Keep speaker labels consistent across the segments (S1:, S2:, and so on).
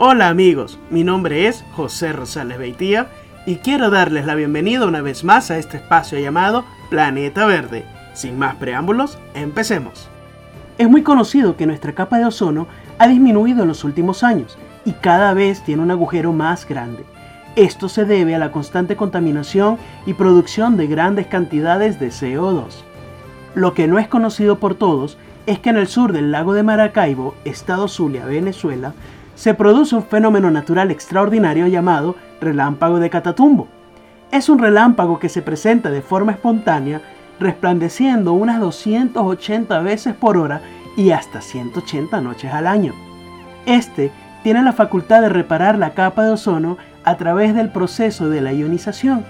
S1: Hola amigos, mi nombre es José Rosales Beitía y quiero darles la bienvenida una vez más a este espacio llamado Planeta Verde. Sin más preámbulos, empecemos. Es muy conocido que nuestra capa de ozono ha disminuido en los últimos años y cada vez tiene un agujero más grande. Esto se debe a la constante contaminación y producción de grandes cantidades de CO2. Lo que no es conocido por todos es que en el sur del lago de Maracaibo, estado Zulia, Venezuela, se produce un fenómeno natural extraordinario llamado relámpago de Catatumbo. Es un relámpago que se presenta de forma espontánea, resplandeciendo unas 280 veces por hora y hasta 180 noches al año. Este tiene la facultad de reparar la capa de ozono a través del proceso de la ionización.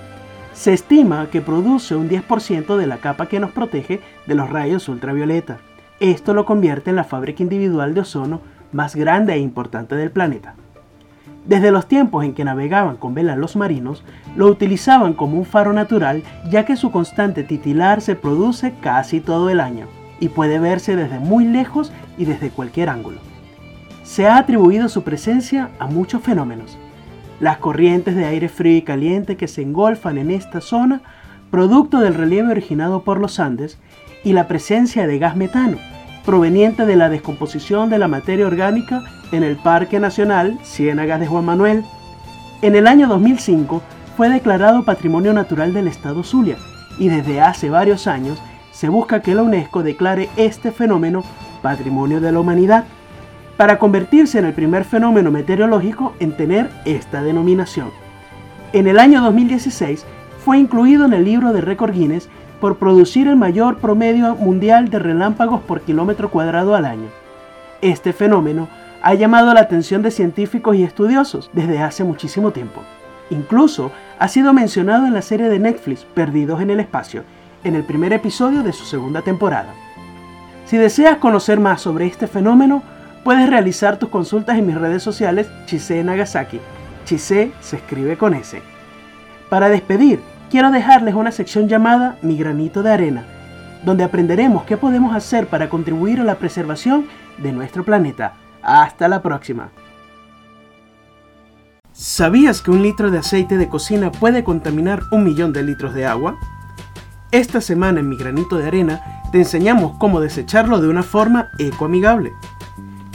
S1: Se estima que produce un 10% de la capa que nos protege de los rayos ultravioleta. Esto lo convierte en la fábrica individual de ozono más grande e importante del planeta. Desde los tiempos en que navegaban con velas los marinos, lo utilizaban como un faro natural ya que su constante titilar se produce casi todo el año y puede verse desde muy lejos y desde cualquier ángulo. Se ha atribuido su presencia a muchos fenómenos. Las corrientes de aire frío y caliente que se engolfan en esta zona, producto del relieve originado por los Andes, y la presencia de gas metano, proveniente de la descomposición de la materia orgánica en el Parque Nacional Ciénagas de Juan Manuel. En el año 2005 fue declarado Patrimonio Natural del Estado Zulia y desde hace varios años se busca que la UNESCO declare este fenómeno Patrimonio de la Humanidad para convertirse en el primer fenómeno meteorológico en tener esta denominación. En el año 2016 fue incluido en el libro de récord Guinness por producir el mayor promedio mundial de relámpagos por kilómetro cuadrado al año. Este fenómeno ha llamado la atención de científicos y estudiosos desde hace muchísimo tiempo. Incluso ha sido mencionado en la serie de Netflix Perdidos en el Espacio, en el primer episodio de su segunda temporada. Si deseas conocer más sobre este fenómeno, puedes realizar tus consultas en mis redes sociales Chise Nagasaki. Chise se escribe con S. Para despedir, quiero dejarles una sección llamada Mi granito de arena, donde aprenderemos qué podemos hacer para contribuir a la preservación de nuestro planeta. Hasta la próxima. ¿Sabías que un litro de aceite de cocina puede contaminar un millón de litros de agua? Esta semana en Mi granito de arena te enseñamos cómo desecharlo de una forma ecoamigable.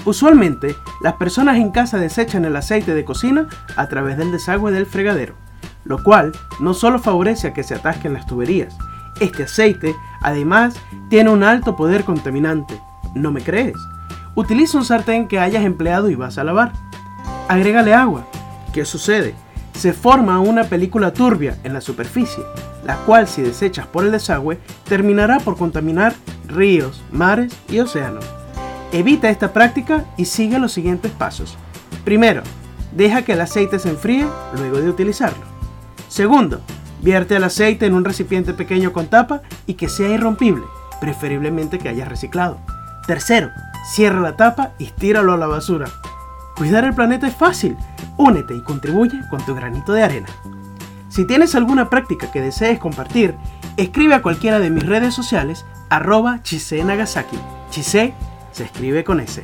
S1: Usualmente, las personas en casa desechan el aceite de cocina a través del desagüe del fregadero lo cual no solo favorece a que se atasquen las tuberías, este aceite además tiene un alto poder contaminante. ¿No me crees? Utiliza un sartén que hayas empleado y vas a lavar. Agrégale agua. ¿Qué sucede? Se forma una película turbia en la superficie, la cual si desechas por el desagüe terminará por contaminar ríos, mares y océanos. Evita esta práctica y sigue los siguientes pasos. Primero, deja que el aceite se enfríe luego de utilizarlo. Segundo, vierte el aceite en un recipiente pequeño con tapa y que sea irrompible, preferiblemente que hayas reciclado. Tercero, cierra la tapa y tíralo a la basura. Cuidar el planeta es fácil. Únete y contribuye con tu granito de arena. Si tienes alguna práctica que desees compartir, escribe a cualquiera de mis redes sociales arroba Chise Nagasaki. Chise se escribe con S.